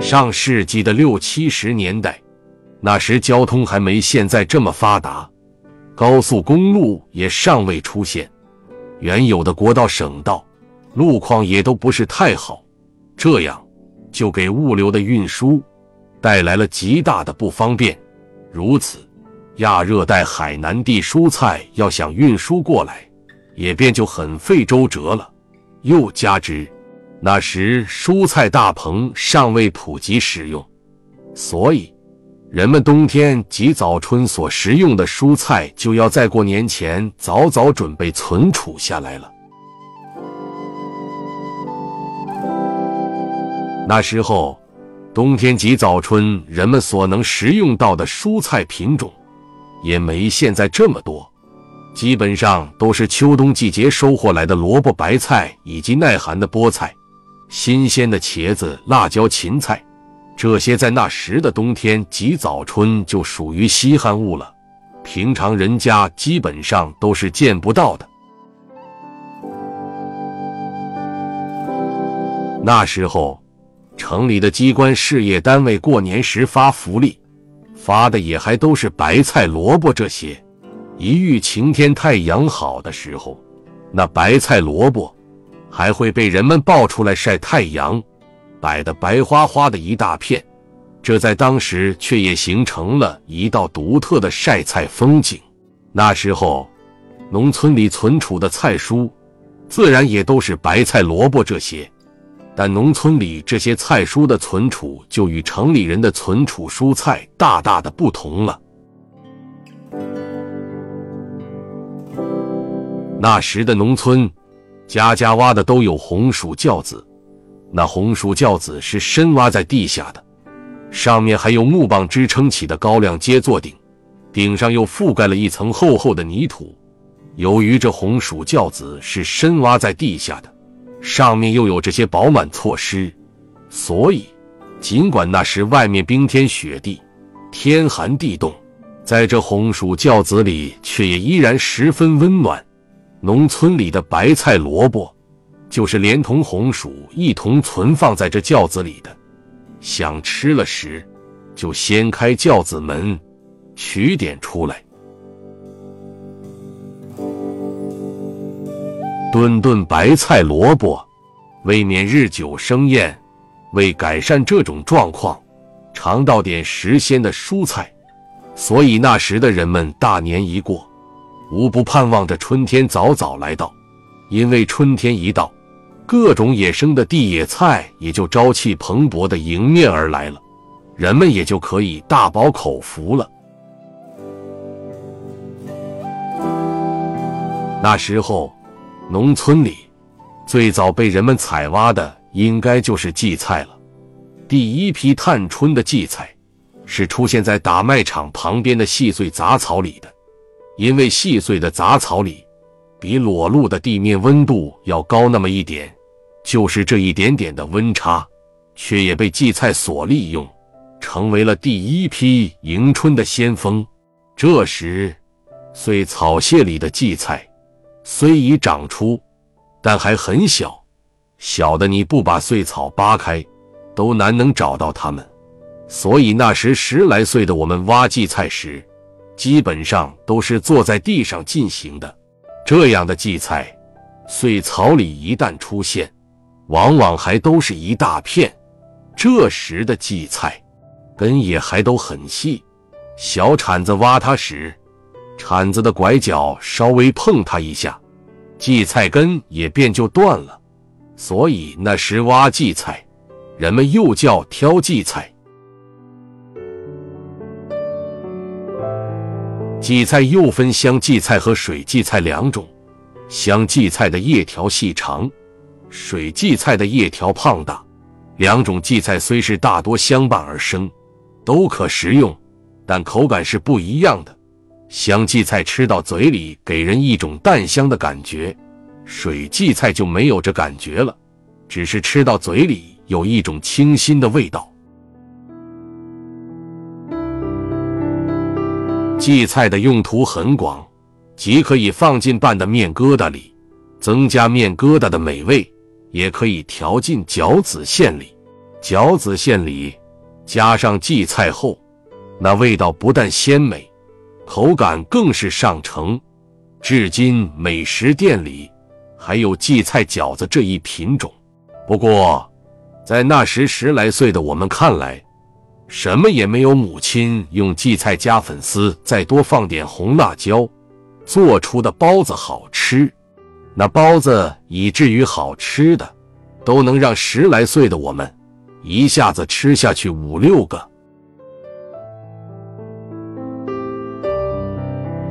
上世纪的六七十年代，那时交通还没现在这么发达，高速公路也尚未出现，原有的国道、省道路况也都不是太好，这样就给物流的运输带来了极大的不方便。如此，亚热带海南地蔬菜要想运输过来，也便就很费周折了。又加之，那时蔬菜大棚尚未普及使用，所以人们冬天及早春所食用的蔬菜就要在过年前早早准备存储下来了。那时候。冬天及早春，人们所能食用到的蔬菜品种，也没现在这么多，基本上都是秋冬季节收获来的萝卜、白菜以及耐寒的菠菜、新鲜的茄子、辣椒、芹菜，这些在那时的冬天及早春就属于稀罕物了，平常人家基本上都是见不到的。那时候。城里的机关事业单位过年时发福利，发的也还都是白菜、萝卜这些。一遇晴天、太阳好的时候，那白菜、萝卜还会被人们抱出来晒太阳，摆得白花花的一大片。这在当时却也形成了一道独特的晒菜风景。那时候，农村里存储的菜蔬，自然也都是白菜、萝卜这些。但农村里这些菜蔬的存储就与城里人的存储蔬菜大大的不同了。那时的农村，家家挖的都有红薯窖子，那红薯窖子是深挖在地下的，上面还有木棒支撑起的高粱秸做顶，顶上又覆盖了一层厚厚的泥土。由于这红薯窖子是深挖在地下的。上面又有这些饱满措施，所以尽管那时外面冰天雪地、天寒地冻，在这红薯窖子里却也依然十分温暖。农村里的白菜、萝卜，就是连同红薯一同存放在这窖子里的。想吃了时，就掀开轿子门，取点出来。顿顿白菜萝卜，未免日久生厌。为改善这种状况，常到点时鲜的蔬菜。所以那时的人们大年一过，无不盼望着春天早早来到。因为春天一到，各种野生的地野菜也就朝气蓬勃的迎面而来了，人们也就可以大饱口福了。那时候。农村里最早被人们采挖的，应该就是荠菜了。第一批探春的荠菜，是出现在打麦场旁边的细碎杂草里的。因为细碎的杂草里，比裸露的地面温度要高那么一点，就是这一点点的温差，却也被荠菜所利用，成为了第一批迎春的先锋。这时，碎草屑里的荠菜。虽已长出，但还很小，小的你不把碎草扒开，都难能找到它们。所以那时十来岁的我们挖荠菜时，基本上都是坐在地上进行的。这样的荠菜，碎草里一旦出现，往往还都是一大片。这时的荠菜根也还都很细，小铲子挖它时。铲子的拐角稍微碰它一下，荠菜根也便就断了。所以那时挖荠菜，人们又叫挑荠菜。荠菜又分香荠菜和水荠菜两种，香荠菜的叶条细长，水荠菜的叶条胖大。两种荠菜虽是大多相伴而生，都可食用，但口感是不一样的。香荠菜吃到嘴里给人一种淡香的感觉，水荠菜就没有这感觉了，只是吃到嘴里有一种清新的味道。荠菜的用途很广，既可以放进拌的面疙瘩里，增加面疙瘩的美味，也可以调进饺子馅里。饺子馅里加上荠菜后，那味道不但鲜美，口感更是上乘。至今美食店里还有荠菜饺子这一品种。不过，在那时十来岁的我们看来，什么也没有母亲用荠菜加粉丝，再多放点红辣椒做出的包子好吃。那包子以至于好吃的，都能让十来岁的我们一下子吃下去五六个。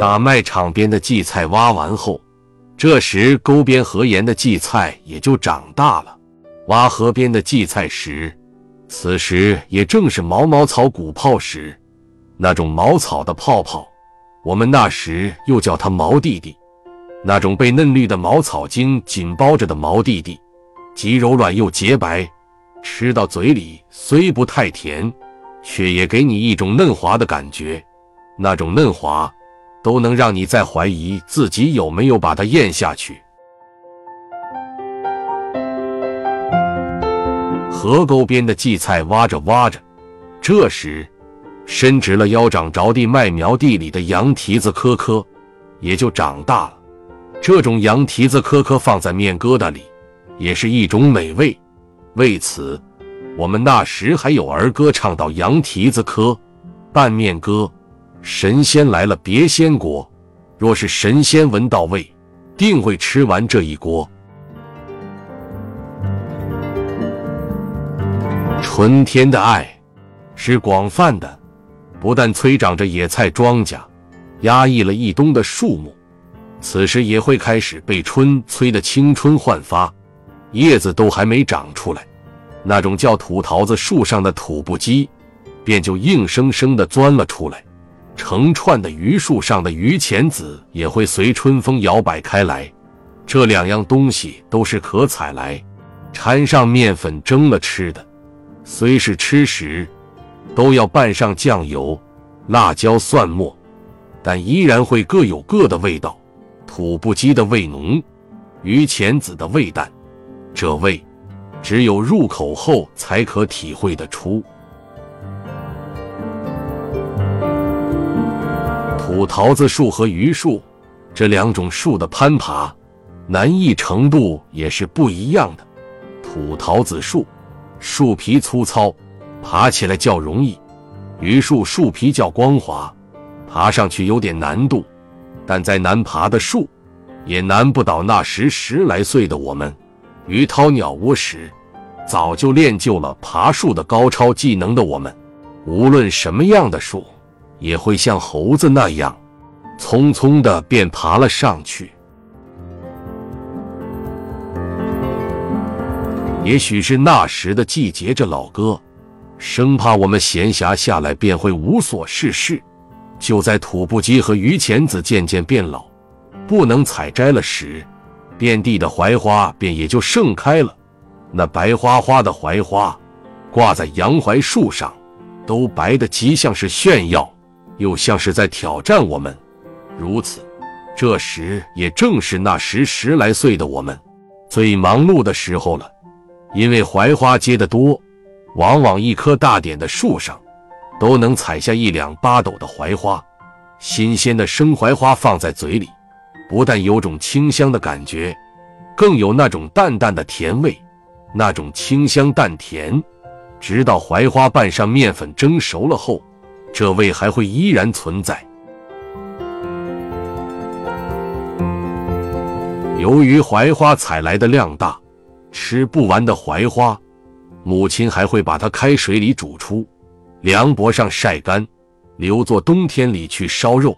打麦场边的荠菜挖完后，这时沟边河沿的荠菜也就长大了。挖河边的荠菜时，此时也正是毛毛草鼓泡时，那种毛草的泡泡，我们那时又叫它毛弟弟。那种被嫩绿的毛草茎紧包着的毛弟弟，极柔软又洁白，吃到嘴里虽不太甜，却也给你一种嫩滑的感觉。那种嫩滑。都能让你在怀疑自己有没有把它咽下去。河沟边的荠菜挖着挖着，这时伸直了腰掌着地麦苗地里的羊蹄子颗颗也就长大了。这种羊蹄子颗颗放在面疙瘩里，也是一种美味。为此，我们那时还有儿歌唱到：“羊蹄子颗拌面疙。”神仙来了，别掀锅。若是神仙闻到味，定会吃完这一锅。春天的爱是广泛的，不但催长着野菜庄稼，压抑了一冬的树木，此时也会开始被春催得青春焕发，叶子都还没长出来，那种叫土桃子树上的土不鸡，便就硬生生的钻了出来。成串的榆树上的榆钱子也会随春风摇摆开来，这两样东西都是可采来，掺上面粉蒸了吃的。虽是吃食，都要拌上酱油、辣椒、蒜末，但依然会各有各的味道。土不鸡的味浓，榆钱子的味淡，这味只有入口后才可体会得出。土桃子树和榆树这两种树的攀爬难易程度也是不一样的。土桃子树树皮粗糙，爬起来较容易；榆树树皮较光滑，爬上去有点难度。但再难爬的树，也难不倒那时十来岁的我们。于掏鸟窝时，早就练就了爬树的高超技能的我们，无论什么样的树。也会像猴子那样，匆匆的便爬了上去。也许是那时的季节，这老哥生怕我们闲暇下来便会无所事事，就在土不鸡和榆钱子渐渐变老，不能采摘了时，遍地的槐花便也就盛开了。那白花花的槐花，挂在洋槐树上，都白的极像是炫耀。又像是在挑战我们，如此，这时也正是那时十来岁的我们最忙碌的时候了。因为槐花结得多，往往一棵大点的树上都能采下一两八斗的槐花。新鲜的生槐花放在嘴里，不但有种清香的感觉，更有那种淡淡的甜味。那种清香淡甜，直到槐花拌上面粉蒸熟了后。这味还会依然存在。由于槐花采来的量大，吃不完的槐花，母亲还会把它开水里煮出，凉脖上晒干，留作冬天里去烧肉。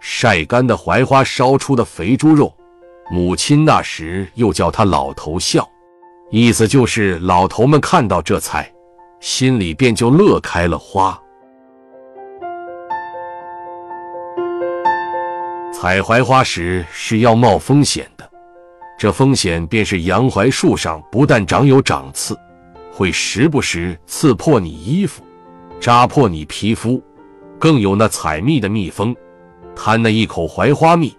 晒干的槐花烧出的肥猪肉，母亲那时又叫它“老头笑”，意思就是老头们看到这菜，心里便就乐开了花。采槐花时是要冒风险的，这风险便是洋槐树上不但长有长刺，会时不时刺破你衣服，扎破你皮肤，更有那采蜜的蜜蜂，贪那一口槐花蜜，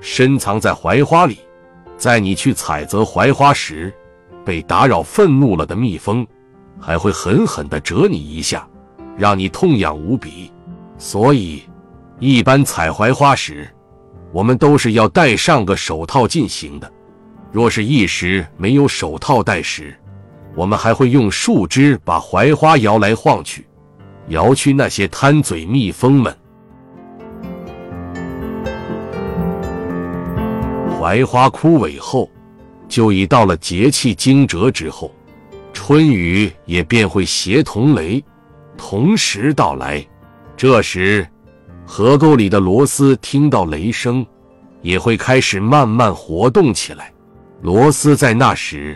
深藏在槐花里，在你去采择槐花时，被打扰愤怒了的蜜蜂，还会狠狠地蛰你一下，让你痛痒无比。所以，一般采槐花时，我们都是要戴上个手套进行的。若是一时没有手套戴时，我们还会用树枝把槐花摇来晃去，摇去那些贪嘴蜜蜂们。槐花枯萎后，就已到了节气惊蛰之后。春雨也便会协同雷，同时到来。这时，河沟里的螺丝听到雷声，也会开始慢慢活动起来。螺丝在那时，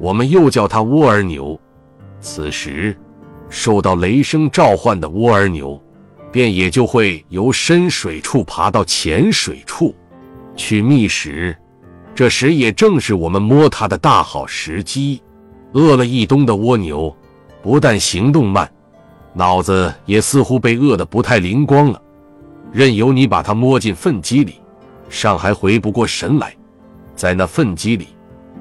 我们又叫它蜗儿牛。此时，受到雷声召唤的蜗儿牛，便也就会由深水处爬到浅水处去觅食。这时也正是我们摸它的大好时机。饿了一冬的蜗牛，不但行动慢，脑子也似乎被饿得不太灵光了。任由你把它摸进粪机里，尚还回不过神来。在那粪机里，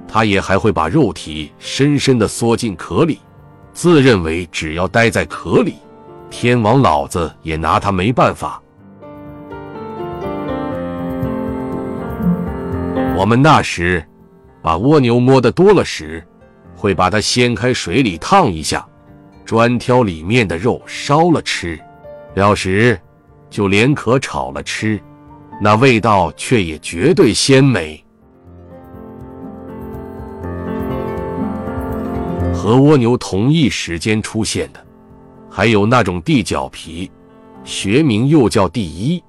它也还会把肉体深深地缩进壳里，自认为只要待在壳里，天王老子也拿它没办法。我们那时把蜗牛摸得多了时，会把它掀开水里烫一下，专挑里面的肉烧了吃，了时就连壳炒了吃，那味道却也绝对鲜美。和蜗牛同一时间出现的，还有那种地角皮，学名又叫地衣，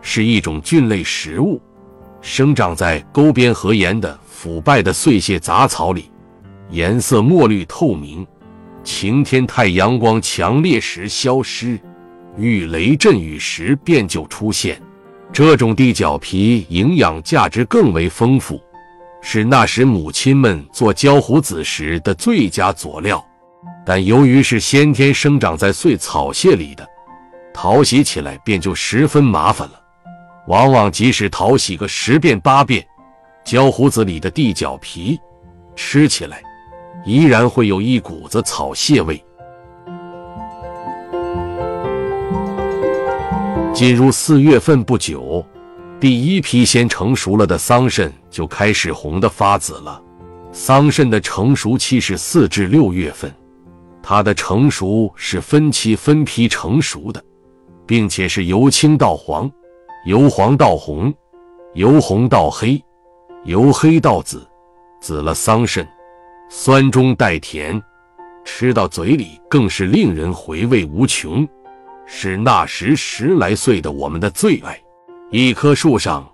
是一种菌类食物，生长在沟边河沿的腐败的碎屑杂草里。颜色墨绿透明，晴天太阳光强烈时消失，遇雷阵雨时便就出现。这种地角皮营养价值更为丰富，是那时母亲们做焦胡子时的最佳佐料。但由于是先天生长在碎草屑里的，淘洗起来便就十分麻烦了。往往即使淘洗个十遍八遍，焦胡子里的地角皮吃起来。依然会有一股子草屑味。进入四月份不久，第一批先成熟了的桑葚就开始红的发紫了。桑葚的成熟期是四至六月份，它的成熟是分期分批成熟的，并且是由青到黄，由黄到红，由红到黑，由黑到紫，紫了桑葚。酸中带甜，吃到嘴里更是令人回味无穷，是那时十来岁的我们的最爱。一棵树上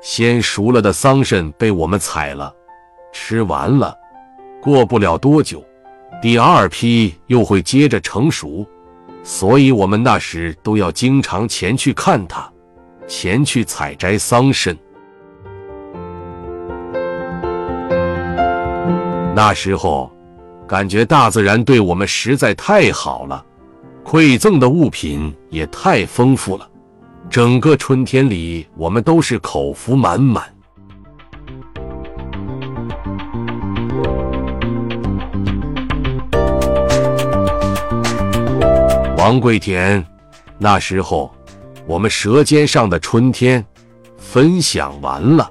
先熟了的桑葚被我们采了，吃完了，过不了多久，第二批又会接着成熟，所以我们那时都要经常前去看它，前去采摘桑葚。那时候，感觉大自然对我们实在太好了，馈赠的物品也太丰富了。整个春天里，我们都是口福满满。王贵田，那时候，我们舌尖上的春天，分享完了。